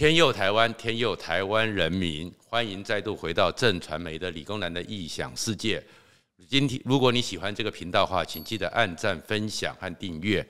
天佑台湾，天佑台湾人民，欢迎再度回到正传媒的理工男的异想世界。今天，如果你喜欢这个频道的话，请记得按赞、分享和订阅。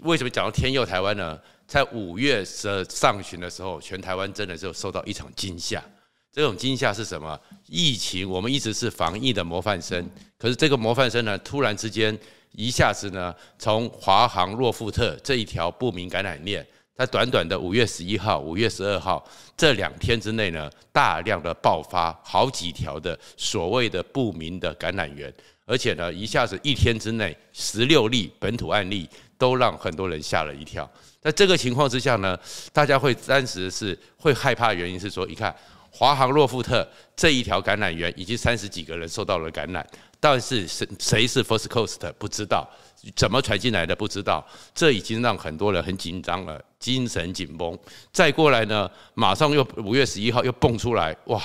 为什么讲到天佑台湾呢？在五月的上旬的时候，全台湾真的就受到一场惊吓。这种惊吓是什么？疫情，我们一直是防疫的模范生，可是这个模范生呢，突然之间一下子呢，从华航诺富特这一条不明感染链。在短短的五月十一号、五月十二号这两天之内呢，大量的爆发好几条的所谓的不明的感染源，而且呢，一下子一天之内十六例本土案例，都让很多人吓了一跳。在这个情况之下呢，大家会暂时是会害怕原因是说，你看华航洛夫特这一条感染源已经三十几个人受到了感染，但是谁谁是 First Coast 不知道。怎么传进来的不知道，这已经让很多人很紧张了，精神紧绷。再过来呢，马上又五月十一号又蹦出来，哇！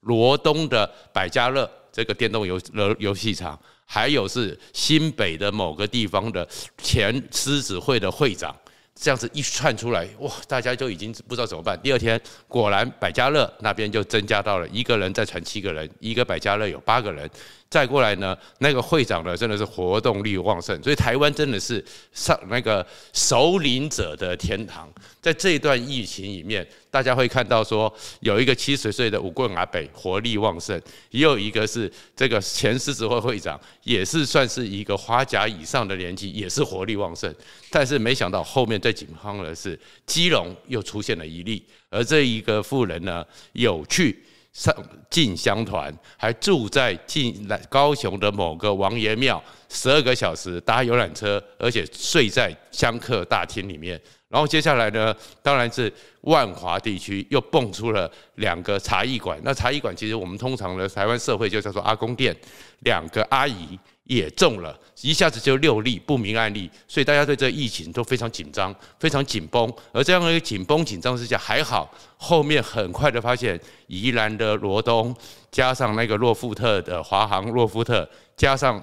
罗东的百家乐这个电动游游游戏场，还有是新北的某个地方的前狮子会的会长。这样子一串出来，哇！大家就已经不知道怎么办。第二天果然百家乐那边就增加到了一个人再传七个人，一个百家乐有八个人。再过来呢，那个会长呢真的是活动力旺盛，所以台湾真的是上那个首领者的天堂。在这一段疫情里面，大家会看到说有一个七十岁的舞棍阿北活力旺盛，也有一个是这个前狮子会会长，也是算是一个花甲以上的年纪，也是活力旺盛。但是没想到后面最紧张的是基隆又出现了一例，而这一个妇人呢有去上进香团，还住在进来高雄的某个王爷庙，十二个小时搭游览车，而且睡在香客大厅里面。然后接下来呢，当然是万华地区又蹦出了两个茶艺馆。那茶艺馆其实我们通常的台湾社会就叫做阿公店，两个阿姨也中了，一下子就六例不明案例，所以大家对这疫情都非常紧张，非常紧绷。而这样的一个紧绷紧张之下，还好后面很快的发现宜兰的罗东，加上那个诺富特的华航诺富特，加上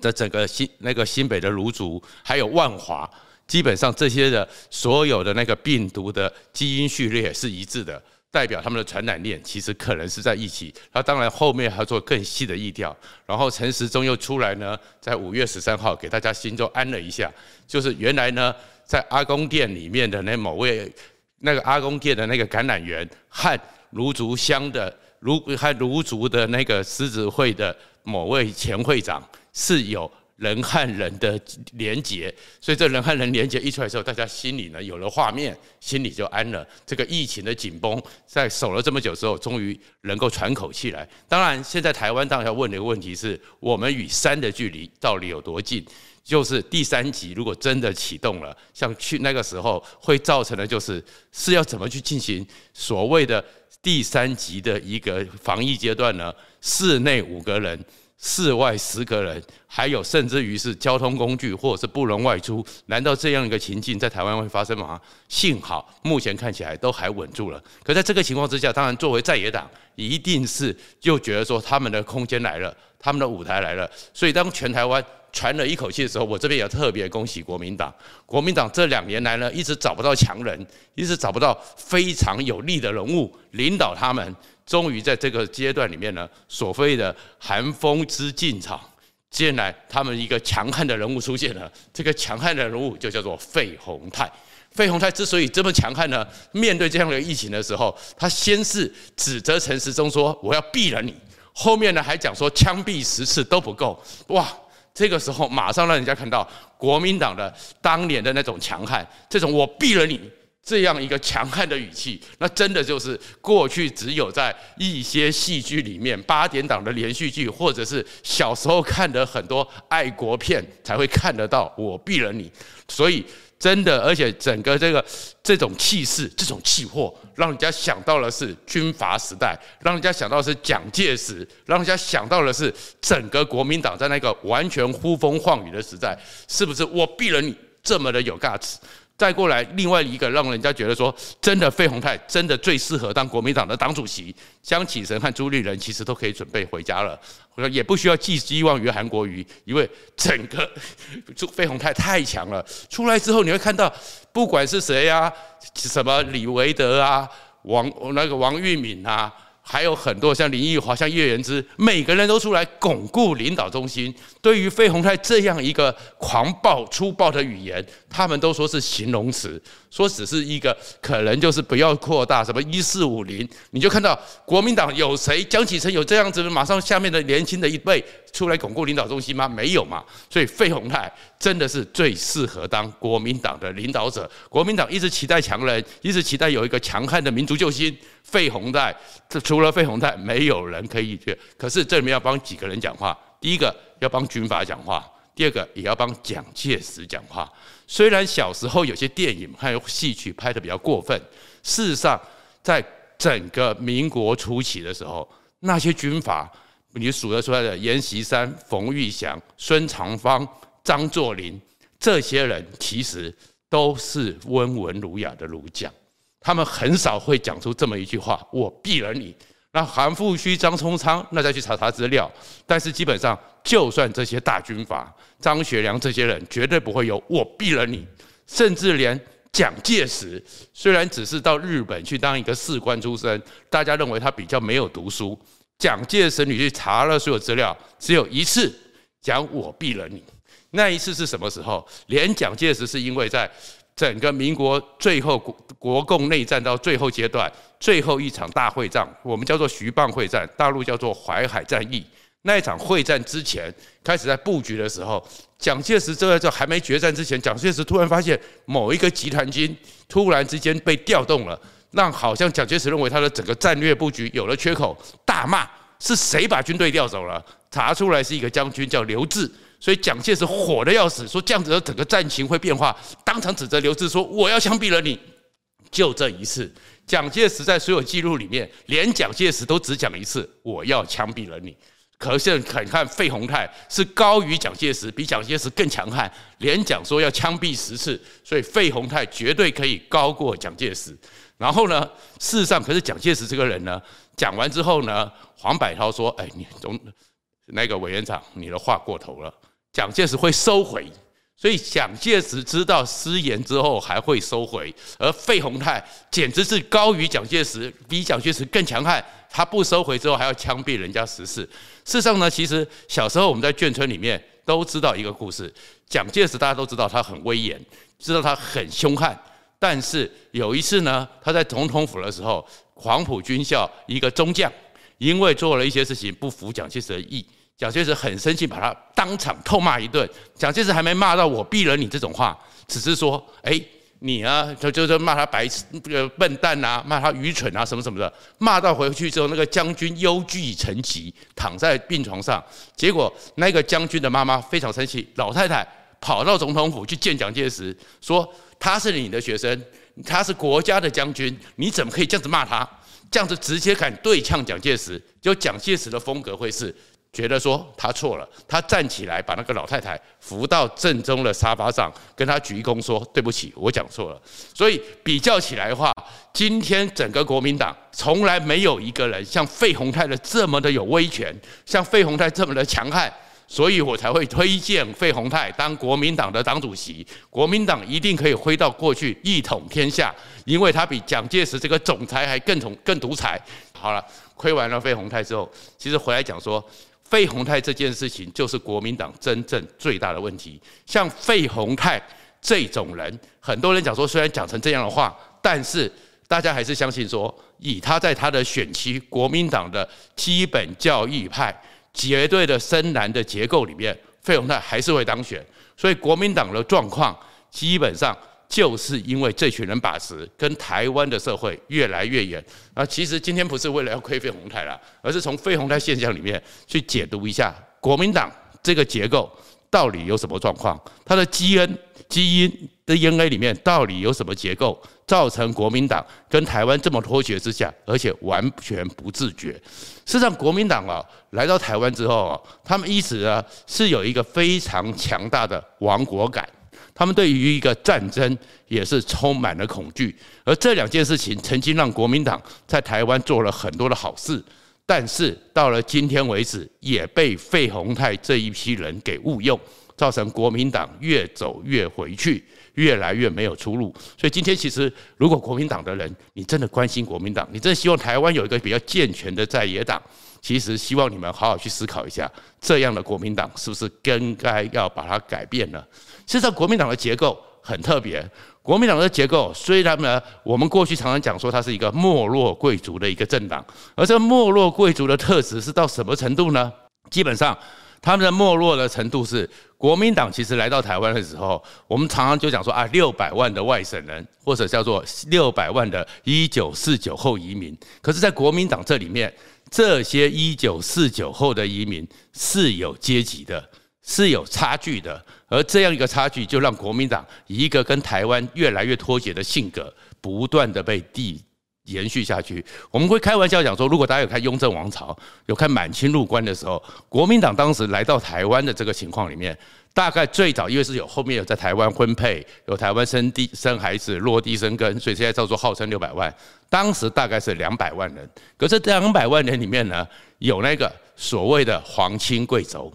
的整个新那个新北的芦竹，还有万华。基本上这些的所有的那个病毒的基因序列是一致的，代表他们的传染链其实可能是在一起。那当然后面还要做更细的疫调，然后陈时中又出来呢，在五月十三号给大家心中安了一下，就是原来呢在阿公店里面的那某位那个阿公店的那个感染源和芦竹乡的芦和芦竹的那个狮子会的某位前会长是有。人和人的连结，所以这人和人连结一出来之后，大家心里呢有了画面，心里就安了。这个疫情的紧绷，在守了这么久之后，终于能够喘口气来。当然，现在台湾当然要问的一个问题是：我们与山的距离到底有多近？就是第三级如果真的启动了，像去那个时候会造成的就是是要怎么去进行所谓的第三级的一个防疫阶段呢？室内五个人。室外十个人，还有甚至于是交通工具或者是不能外出，难道这样一个情境在台湾会发生吗？幸好目前看起来都还稳住了。可在这个情况之下，当然作为在野党，一定是就觉得说他们的空间来了，他们的舞台来了。所以当全台湾喘了一口气的时候，我这边也特别恭喜国民党。国民党这两年来呢，一直找不到强人，一直找不到非常有力的人物领导他们。终于在这个阶段里面呢，所谓的寒风之劲草，接下来他们一个强悍的人物出现了。这个强悍的人物就叫做费鸿泰。费鸿泰之所以这么强悍呢，面对这样的疫情的时候，他先是指责陈时中说：“我要毙了你。”后面呢还讲说：“枪毙十次都不够。”哇，这个时候马上让人家看到国民党的当年的那种强悍，这种“我毙了你”。这样一个强悍的语气，那真的就是过去只有在一些戏剧里面，八点档的连续剧，或者是小时候看的很多爱国片才会看得到。我毙了你，所以真的，而且整个这个这种气势、这种气魄，让人家想到的是军阀时代，让人家想到的是蒋介石，让人家想到的是整个国民党在那个完全呼风唤雨的时代，是不是？我毙了你，这么的有 guts。再过来，另外一个让人家觉得说，真的费鸿泰真的最适合当国民党的党主席。江启臣和朱立伦其实都可以准备回家了，说也不需要寄希望于韩国瑜，因为整个费鸿泰太强了。出来之后，你会看到，不管是谁啊，什么李维德啊，王那个王玉敏啊。还有很多像林奕华、像叶元之，每个人都出来巩固领导中心。对于费鸿泰这样一个狂暴粗暴的语言，他们都说是形容词，说只是一个可能就是不要扩大什么一四五零。你就看到国民党有谁？江启臣有这样子，马上下面的年轻的一辈出来巩固领导中心吗？没有嘛。所以费鸿泰真的是最适合当国民党的领导者。国民党一直期待强人，一直期待有一个强悍的民族救星。费鸿泰，这除了费鸿泰，没有人可以去。可是这里面要帮几个人讲话。第一个要帮军阀讲话，第二个也要帮蒋介石讲话。虽然小时候有些电影还有戏曲拍得比较过分，事实上，在整个民国初期的时候，那些军阀，你数得出来的阎锡山、冯玉祥、孙长芳、张作霖，这些人其实都是温文儒雅的儒将。他们很少会讲出这么一句话：“我毙了你。”那韩复矩、张宗昌，那再去查查资料。但是基本上，就算这些大军阀，张学良这些人，绝对不会有“我毙了你”。甚至连蒋介石，虽然只是到日本去当一个士官出身，大家认为他比较没有读书。蒋介石，你去查了所有资料，只有一次讲“我毙了你”。那一次是什么时候？连蒋介石是因为在。整个民国最后国国共内战到最后阶段，最后一场大会战，我们叫做徐蚌会战，大陆叫做淮海战役。那一场会战之前，开始在布局的时候，蒋介石这在还没决战之前，蒋介石突然发现某一个集团军突然之间被调动了，让好像蒋介石认为他的整个战略布局有了缺口，大骂是谁把军队调走了？查出来是一个将军叫刘峙。所以蒋介石火得要死，说这样子的整个战情会变化，当场指责刘志说：“我要枪毙了你。”就这一次，蒋介石在所有记录里面，连蒋介石都只讲一次：“我要枪毙了你。”可是看看费鸿泰是高于蒋介石，比蒋介石更强悍，连讲说要枪毙十次，所以费鸿泰绝对可以高过蒋介石。然后呢，事实上，可是蒋介石这个人呢，讲完之后呢，黄百韬说：“哎，你总那个委员长，你的话过头了。”蒋介石会收回，所以蒋介石知道失言之后还会收回，而费鸿泰简直是高于蒋介石，比蒋介石更强悍。他不收回之后还要枪毙人家十四。事实上呢，其实小时候我们在眷村里面都知道一个故事：蒋介石大家都知道他很威严，知道他很凶悍。但是有一次呢，他在总统府的时候，黄埔军校一个中将因为做了一些事情不服蒋介石的意。蒋介石很生气，把他当场痛骂一顿。蒋介石还没骂到“我毙了你”这种话，只是说：“哎，你啊，就就是骂他白痴、笨蛋啊，骂他愚蠢啊，什么什么的。”骂到回去之后，那个将军忧惧成疾，躺在病床上。结果那个将军的妈妈非常生气，老太太跑到总统府去见蒋介石，说：“他是你的学生，他是国家的将军，你怎么可以这样子骂他？这样子直接敢对呛蒋介石？就蒋介石的风格会是。”觉得说他错了，他站起来把那个老太太扶到正中的沙发上，跟他鞠躬说：“对不起，我讲错了。”所以比较起来的话，今天整个国民党从来没有一个人像费鸿泰的这么的有威权，像费鸿泰这么的强悍，所以我才会推荐费鸿泰当国民党的党主席。国民党一定可以回到过去一统天下，因为他比蒋介石这个总裁还更统更独裁。好了，亏完了费鸿泰之后，其实回来讲说。费鸿泰这件事情就是国民党真正最大的问题。像费鸿泰这种人，很多人讲说，虽然讲成这样的话，但是大家还是相信说，以他在他的选区国民党的基本教育派绝对的深蓝的结构里面，费鸿泰还是会当选。所以国民党的状况基本上。就是因为这群人把持，跟台湾的社会越来越远。啊，其实今天不是为了要亏费鸿泰啦，而是从费鸿泰现象里面去解读一下国民党这个结构到底有什么状况，它的基因基因的 DNA 里面到底有什么结构，造成国民党跟台湾这么脱节之下，而且完全不自觉。事实上，国民党啊来到台湾之后啊，他们一直啊是有一个非常强大的亡国感。他们对于一个战争也是充满了恐惧。而这两件事情曾经让国民党在台湾做了很多的好事，但是到了今天为止，也被费鸿泰这一批人给误用，造成国民党越走越回去，越来越没有出路。所以今天其实，如果国民党的人，你真的关心国民党，你真的希望台湾有一个比较健全的在野党。其实希望你们好好去思考一下，这样的国民党是不是更该要把它改变呢？其实国民党的结构很特别，国民党的结构虽然呢，我们过去常常讲说它是一个没落贵族的一个政党，而这没落贵族的特质是到什么程度呢？基本上他们的没落的程度是，国民党其实来到台湾的时候，我们常常就讲说啊，六百万的外省人，或者叫做六百万的一九四九后移民，可是，在国民党这里面。这些一九四九后的移民是有阶级的，是有差距的，而这样一个差距，就让国民党一个跟台湾越来越脱节的性格，不断的被递延续下去。我们会开玩笑讲说，如果大家有看《雍正王朝》，有看满清入关的时候，国民党当时来到台湾的这个情况里面。大概最早，因为是有后面有在台湾婚配，有台湾生地生孩子落地生根，所以现在叫做号称六百万。当时大概是两百万人，可是这两百万人里面呢，有那个所谓的皇亲贵族，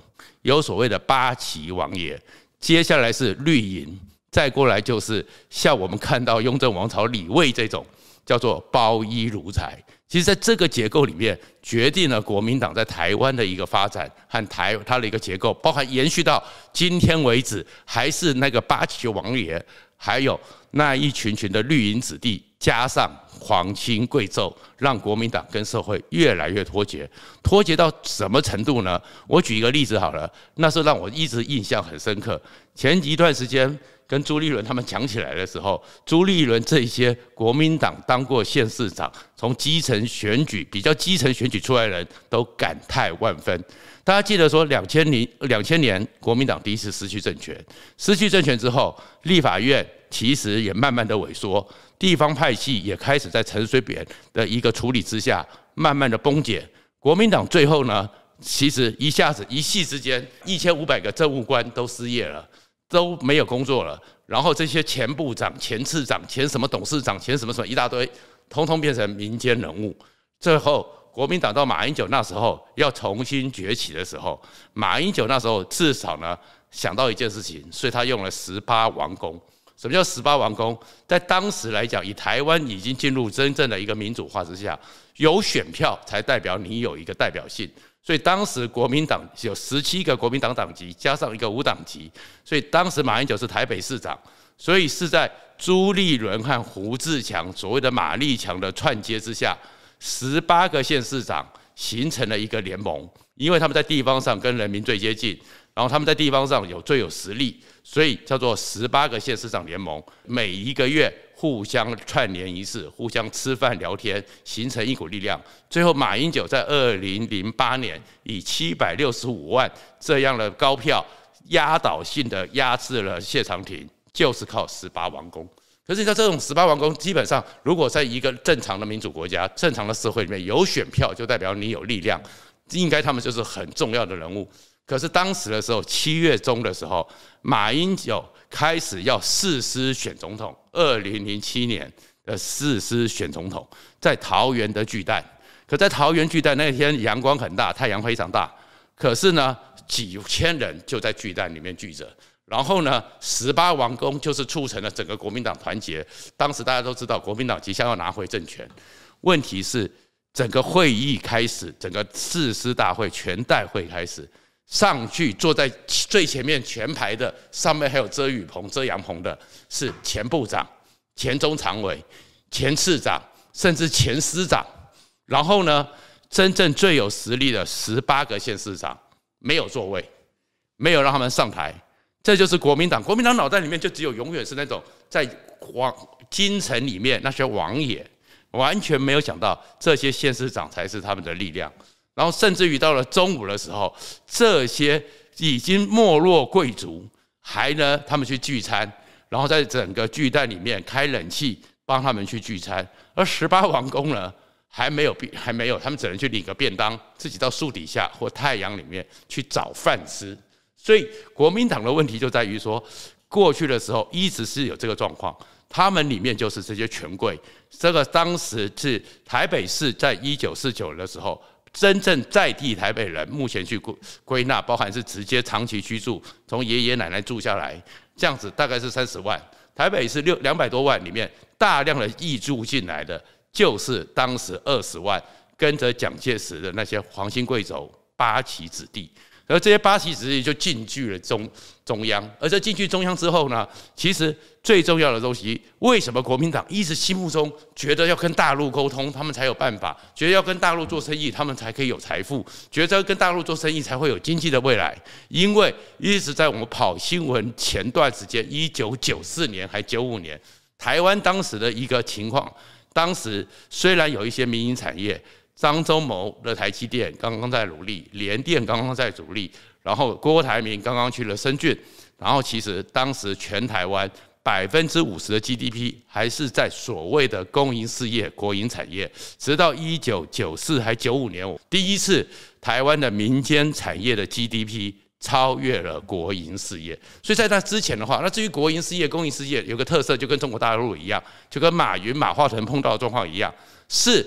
有所谓的八旗王爷，接下来是绿营，再过来就是像我们看到雍正王朝李卫这种叫做包衣奴才。其实，在这个结构里面，决定了国民党在台湾的一个发展和台它的一个结构，包含延续到今天为止，还是那个八旗王爷，还有那一群群的绿营子弟，加上皇亲贵胄，让国民党跟社会越来越脱节。脱节到什么程度呢？我举一个例子好了，那是让我一直印象很深刻。前一段时间。跟朱立伦他们讲起来的时候，朱立伦这些国民党当过县市长，从基层选举比较基层选举出来的人都感叹万分。大家记得说，两千零两千年国民党第一次失去政权，失去政权之后，立法院其实也慢慢的萎缩，地方派系也开始在陈水扁的一个处理之下，慢慢的崩解。国民党最后呢，其实一下子一夕之间，一千五百个政务官都失业了。都没有工作了，然后这些前部长、前次长、前什么董事长、前什么什么一大堆，通通变成民间人物。最后，国民党到马英九那时候要重新崛起的时候，马英九那时候至少呢想到一件事情，所以他用了十八王公。什么叫十八王公？在当时来讲，以台湾已经进入真正的一个民主化之下，有选票才代表你有一个代表性。所以当时国民党有十七个国民党党籍，加上一个无党籍，所以当时马英九是台北市长，所以是在朱立伦和胡志强所谓的马立强的串接之下，十八个县市长形成了一个联盟，因为他们在地方上跟人民最接近，然后他们在地方上有最有实力，所以叫做十八个县市长联盟，每一个月。互相串联一次，互相吃饭聊天，形成一股力量。最后，马英九在二零零八年以七百六十五万这样的高票，压倒性的压制了谢长廷，就是靠十八王公。可是，像这种十八王公，基本上如果在一个正常的民主国家、正常的社会里面有选票，就代表你有力量，应该他们就是很重要的人物。可是当时的时候，七月中的时候，马英九。开始要誓师选总统，二零零七年的誓师选总统，在桃园的巨蛋。可在桃园巨蛋那天阳光很大，太阳非常大。可是呢，几千人就在巨蛋里面聚着。然后呢，十八王公就是促成了整个国民党团结。当时大家都知道，国民党即将要拿回政权。问题是，整个会议开始，整个誓师大会全代会开始。上去坐在最前面前排的，上面还有遮雨棚、遮阳棚的，是前部长、前中常委、前次长，甚至前司长。然后呢，真正最有实力的十八个县市长没有座位，没有让他们上台。这就是国民党，国民党脑袋里面就只有永远是那种在王京城里面那些王爷，完全没有想到这些县市长才是他们的力量。然后甚至于到了中午的时候，这些已经没落贵族还呢，他们去聚餐，然后在整个巨蛋里面开冷气帮他们去聚餐，而十八王公呢还没有还没有，他们只能去领个便当，自己到树底下或太阳里面去找饭吃。所以国民党的问题就在于说，过去的时候一直是有这个状况，他们里面就是这些权贵。这个当时是台北市在一九四九的时候，真正在地台北人目前去归归纳，包含是直接长期居住，从爷爷奶奶住下来，这样子大概是三十万。台北是六两百多万里面，大量的移住进来的，就是当时二十万跟着蒋介石的那些皇亲贵族八旗子弟。而这些八旗子弟就进驻了中中央，而在进去中央之后呢，其实最重要的东西，为什么国民党一直心目中觉得要跟大陆沟通，他们才有办法；觉得要跟大陆做生意，他们才可以有财富；觉得跟大陆做生意才会有经济的未来。因为一直在我们跑新闻前段时间，一九九四年还九五年，台湾当时的一个情况，当时虽然有一些民营产业。张忠谋的台积电刚刚在努力，联电刚刚在努力，然后郭台铭刚刚去了深圳，然后其实当时全台湾百分之五十的 GDP 还是在所谓的公营事业、国营产业，直到一九九四还九五年，第一次台湾的民间产业的 GDP 超越了国营事业。所以在那之前的话，那至于国营事业、公营事业有个特色，就跟中国大陆一样，就跟马云、马化腾碰到的状况一样，是。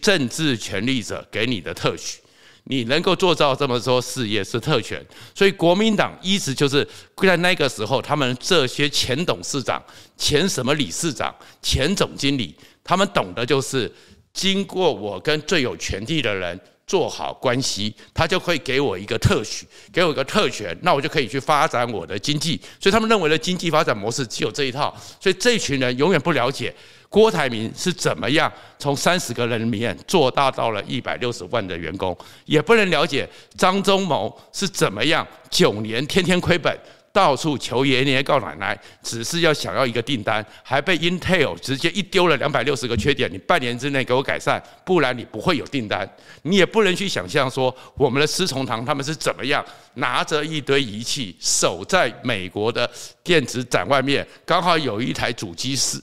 政治权力者给你的特许，你能够做到这么多事业是特权，所以国民党一直就是在那个时候，他们这些前董事长、前什么理事长、前总经理，他们懂得就是经过我跟最有权力的人做好关系，他就会给我一个特许，给我一个特权，那我就可以去发展我的经济。所以他们认为的经济发展模式只有这一套，所以这群人永远不了解。郭台铭是怎么样从三十个人里面做大到了一百六十万的员工，也不能了解张忠谋是怎么样九年天天亏本，到处求爷爷告奶奶，只是要想要一个订单，还被 Intel 直接一丢了两百六十个缺点，你半年之内给我改善，不然你不会有订单。你也不能去想象说我们的施崇棠他们是怎么样拿着一堆仪器守在美国的电子展外面，刚好有一台主机是。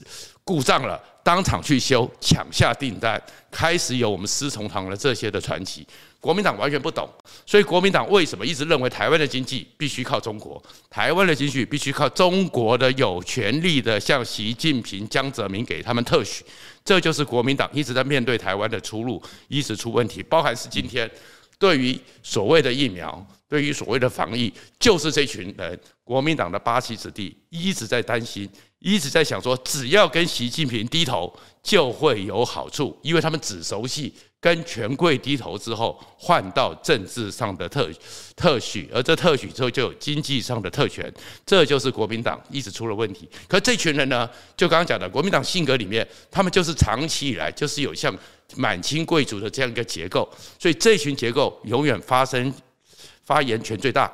故障了，当场去修，抢下订单，开始有我们施崇棠的这些的传奇。国民党完全不懂，所以国民党为什么一直认为台湾的经济必须靠中国？台湾的经济必须靠中国的有权力的，像习近平、江泽民给他们特许。这就是国民党一直在面对台湾的出路，一直出问题，包含是今天对于所谓的疫苗，对于所谓的防疫，就是这群人，国民党的八旗子弟一直在担心。一直在想说，只要跟习近平低头就会有好处，因为他们只熟悉跟权贵低头之后换到政治上的特特许，而这特许之后就有经济上的特权，这就是国民党一直出了问题。可这群人呢，就刚刚讲的，国民党性格里面，他们就是长期以来就是有像满清贵族的这样一个结构，所以这群结构永远发生发言权最大。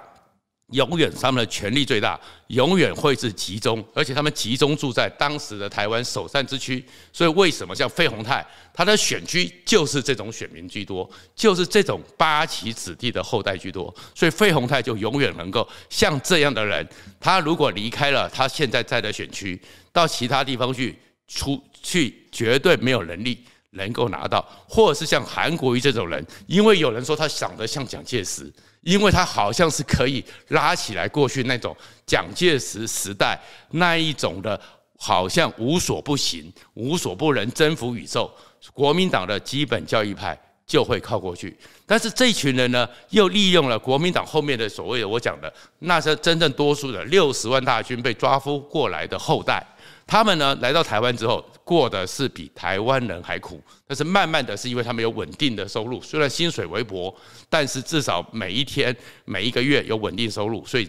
永远他们的权力最大，永远会是集中，而且他们集中住在当时的台湾首善之区。所以为什么像费鸿泰，他的选区就是这种选民居多，就是这种八旗子弟的后代居多。所以费鸿泰就永远能够像这样的人，他如果离开了他现在在的选区，到其他地方去出去，绝对没有能力能够拿到，或者是像韩国瑜这种人，因为有人说他长得像蒋介石。因为他好像是可以拉起来过去那种蒋介石时代那一种的，好像无所不行、无所不能、征服宇宙。国民党的基本教义派就会靠过去，但是这群人呢，又利用了国民党后面的所谓的我讲的那些真正多数的六十万大军被抓夫过来的后代。他们呢，来到台湾之后，过的是比台湾人还苦。但是慢慢的是因为他们有稳定的收入，虽然薪水微薄，但是至少每一天、每一个月有稳定收入，所以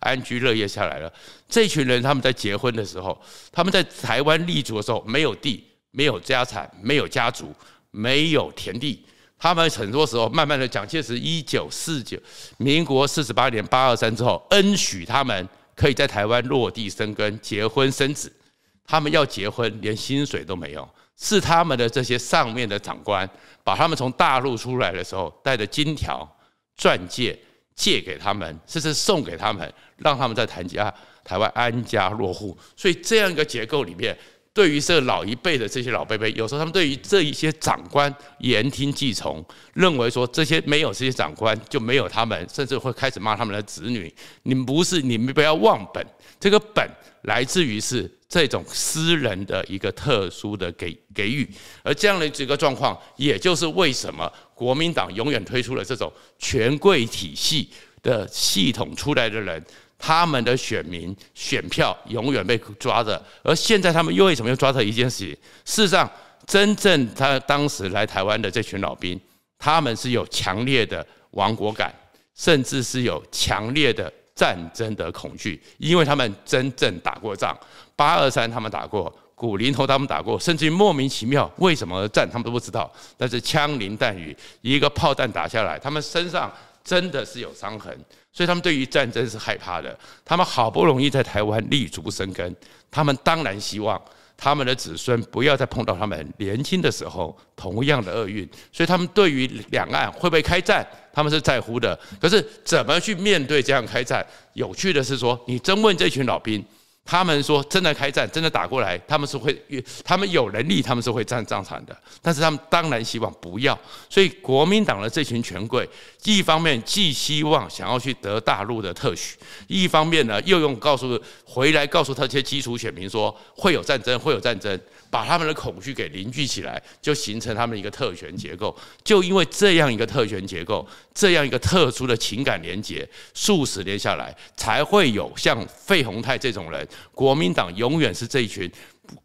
安居乐业下来了。这群人他们在结婚的时候，他们在台湾立足的时候，没有地、没有家产、没有家族、没有田地。他们很多时候慢慢的蒋介石一九四九、民国四十八年八二三之后，恩许他们可以在台湾落地生根、结婚生子。他们要结婚，连薪水都没有，是他们的这些上面的长官把他们从大陆出来的时候带着金条、钻戒借给他们，甚至送给他们，让他们在台家台湾安家落户。所以这样一个结构里面，对于这老一辈的这些老辈辈，有时候他们对于这一些长官言听计从，认为说这些没有这些长官就没有他们，甚至会开始骂他们的子女。你们不是，你们不要忘本。这个本来自于是这种私人的一个特殊的给给予，而这样的一个状况，也就是为什么国民党永远推出了这种权贵体系的系统出来的人。他们的选民选票永远被抓着，而现在他们又为什么又抓着一件事情？事实上，真正他当时来台湾的这群老兵，他们是有强烈的亡国感，甚至是有强烈的战争的恐惧，因为他们真正打过仗，八二三他们打过，古林头他们打过，甚至于莫名其妙为什么战他们都不知道，但是枪林弹雨，一个炮弹打下来，他们身上真的是有伤痕。所以他们对于战争是害怕的。他们好不容易在台湾立足生根，他们当然希望他们的子孙不要再碰到他们年轻的时候同样的厄运。所以他们对于两岸会不会开战，他们是在乎的。可是怎么去面对这样开战？有趣的是说，你真问这群老兵。他们说，真的开战，真的打过来，他们是会，他们有能力，他们是会战战场的。但是他们当然希望不要。所以国民党的这群权贵，一方面既希望想要去得大陆的特许，一方面呢又用告诉回来告诉他这些基础选民说会有战争，会有战争。把他们的恐惧给凝聚起来，就形成他们一个特权结构。就因为这样一个特权结构，这样一个特殊的情感连结，数十年下来，才会有像费宏泰这种人。国民党永远是这一群。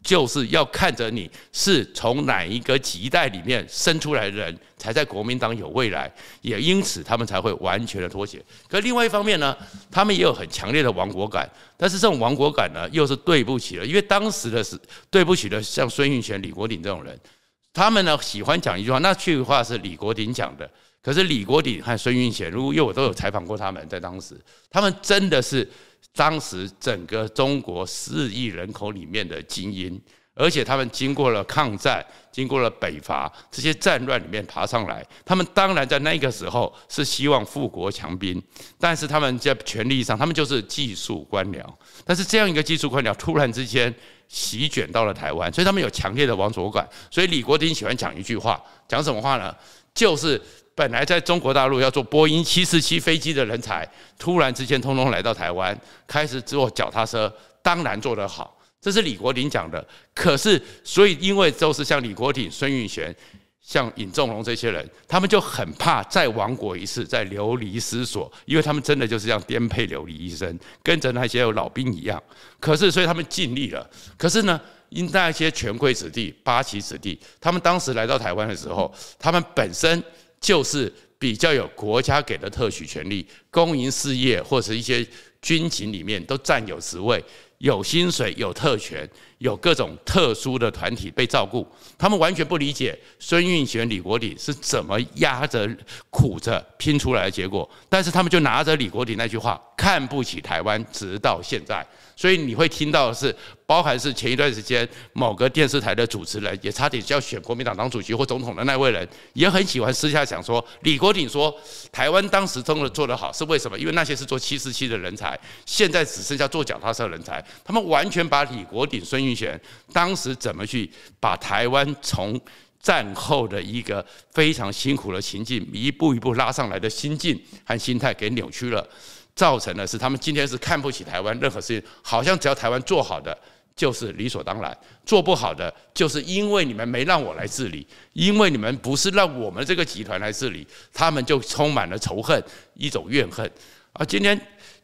就是要看着你是从哪一个几代里面生出来的人，才在国民党有未来，也因此他们才会完全的妥协。可另外一方面呢，他们也有很强烈的亡国感，但是这种亡国感呢，又是对不起了，因为当时的是对不起的，像孙运璇、李国鼎这种人，他们呢喜欢讲一句话，那句话是李国鼎讲的，可是李国鼎和孙运璇，如果因为我都有采访过他们，在当时，他们真的是。当时整个中国四亿人口里面的精英，而且他们经过了抗战，经过了北伐这些战乱里面爬上来，他们当然在那个时候是希望富国强兵，但是他们在权力上，他们就是技术官僚。但是这样一个技术官僚突然之间席卷到了台湾，所以他们有强烈的亡国感。所以李国鼎喜欢讲一句话，讲什么话呢？就是。本来在中国大陆要做波音七四七飞机的人才，突然之间通通来到台湾，开始做脚踏车，当然做得好。这是李国鼎讲的。可是，所以因为都是像李国鼎、孙运璇、像尹仲荣这些人，他们就很怕再亡国一次，再流离失所，因为他们真的就是像颠沛流离一生，跟着那些有老兵一样。可是，所以他们尽力了。可是呢，因那些权贵子弟、八旗子弟，他们当时来到台湾的时候，他们本身。就是比较有国家给的特许权利，公营事业或者一些军情里面都占有职位，有薪水，有特权，有各种特殊的团体被照顾。他们完全不理解孙运璇、李国鼎是怎么压着、苦着拼出来的结果，但是他们就拿着李国鼎那句话，看不起台湾，直到现在。所以你会听到的是，包含是前一段时间某个电视台的主持人，也差点就要选国民党当主席或总统的那位人，也很喜欢私下讲说，李国鼎说台湾当时真的做得好，是为什么？因为那些是做七四七的人才，现在只剩下做脚踏车的人才。他们完全把李国鼎、孙运璇当时怎么去把台湾从战后的一个非常辛苦的情境，一步一步拉上来的心境和心态给扭曲了。造成的是，他们今天是看不起台湾任何事情，好像只要台湾做好的就是理所当然，做不好的就是因为你们没让我来治理，因为你们不是让我们这个集团来治理，他们就充满了仇恨，一种怨恨。而今天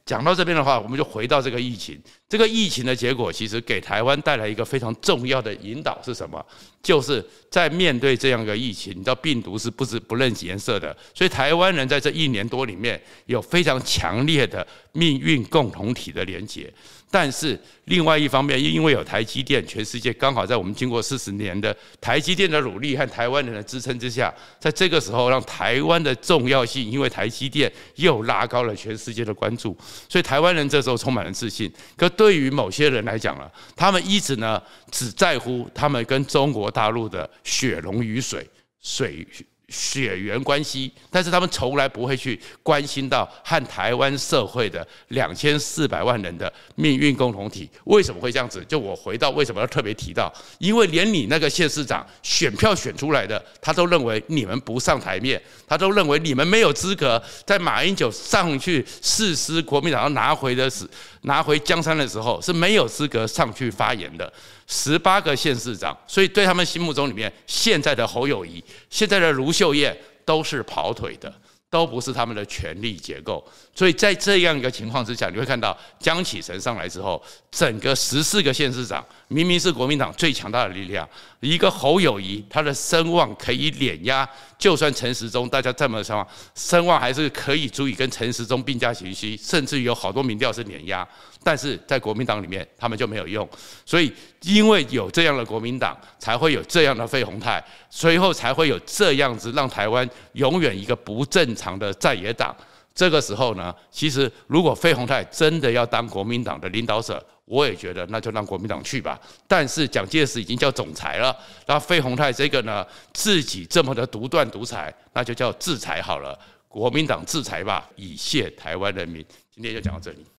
讲到这边的话，我们就回到这个疫情，这个疫情的结果其实给台湾带来一个非常重要的引导是什么？就是在面对这样一个疫情，你知道病毒是不是不认颜色的，所以台湾人在这一年多里面有非常强烈的命运共同体的连结。但是另外一方面，因为有台积电，全世界刚好在我们经过四十年的台积电的努力和台湾人的支撑之下，在这个时候让台湾的重要性，因为台积电又拉高了全世界的关注，所以台湾人这时候充满了自信。可对于某些人来讲了，他们一直呢只在乎他们跟中国大陆的血浓于水，水血缘关系，但是他们从来不会去关心到和台湾社会的两千四百万人的命运共同体。为什么会这样子？就我回到为什么要特别提到，因为连你那个县市长选票选出来的，他都认为你们不上台面，他都认为你们没有资格。在马英九上去誓师国民党要拿回的时，拿回江山的时候是没有资格上去发言的。十八个县市长，所以对他们心目中里面，现在的侯友宜、现在的卢秀燕都是跑腿的，都不是他们的权力结构。所以在这样一个情况之下，你会看到江启臣上来之后，整个十四个县市长明明是国民党最强大的力量，一个侯友宜他的声望可以碾压，就算陈时中大家这么说，声望还是可以足以跟陈时中并驾齐驱，甚至有好多民调是碾压。但是在国民党里面，他们就没有用，所以因为有这样的国民党，才会有这样的费鸿泰，随后才会有这样子让台湾永远一个不正常的在野党。这个时候呢，其实如果费鸿泰真的要当国民党的领导者，我也觉得那就让国民党去吧。但是蒋介石已经叫总裁了，那费鸿泰这个呢，自己这么的独断独裁，那就叫制裁好了，国民党制裁吧，以谢台湾人民。今天就讲到这里。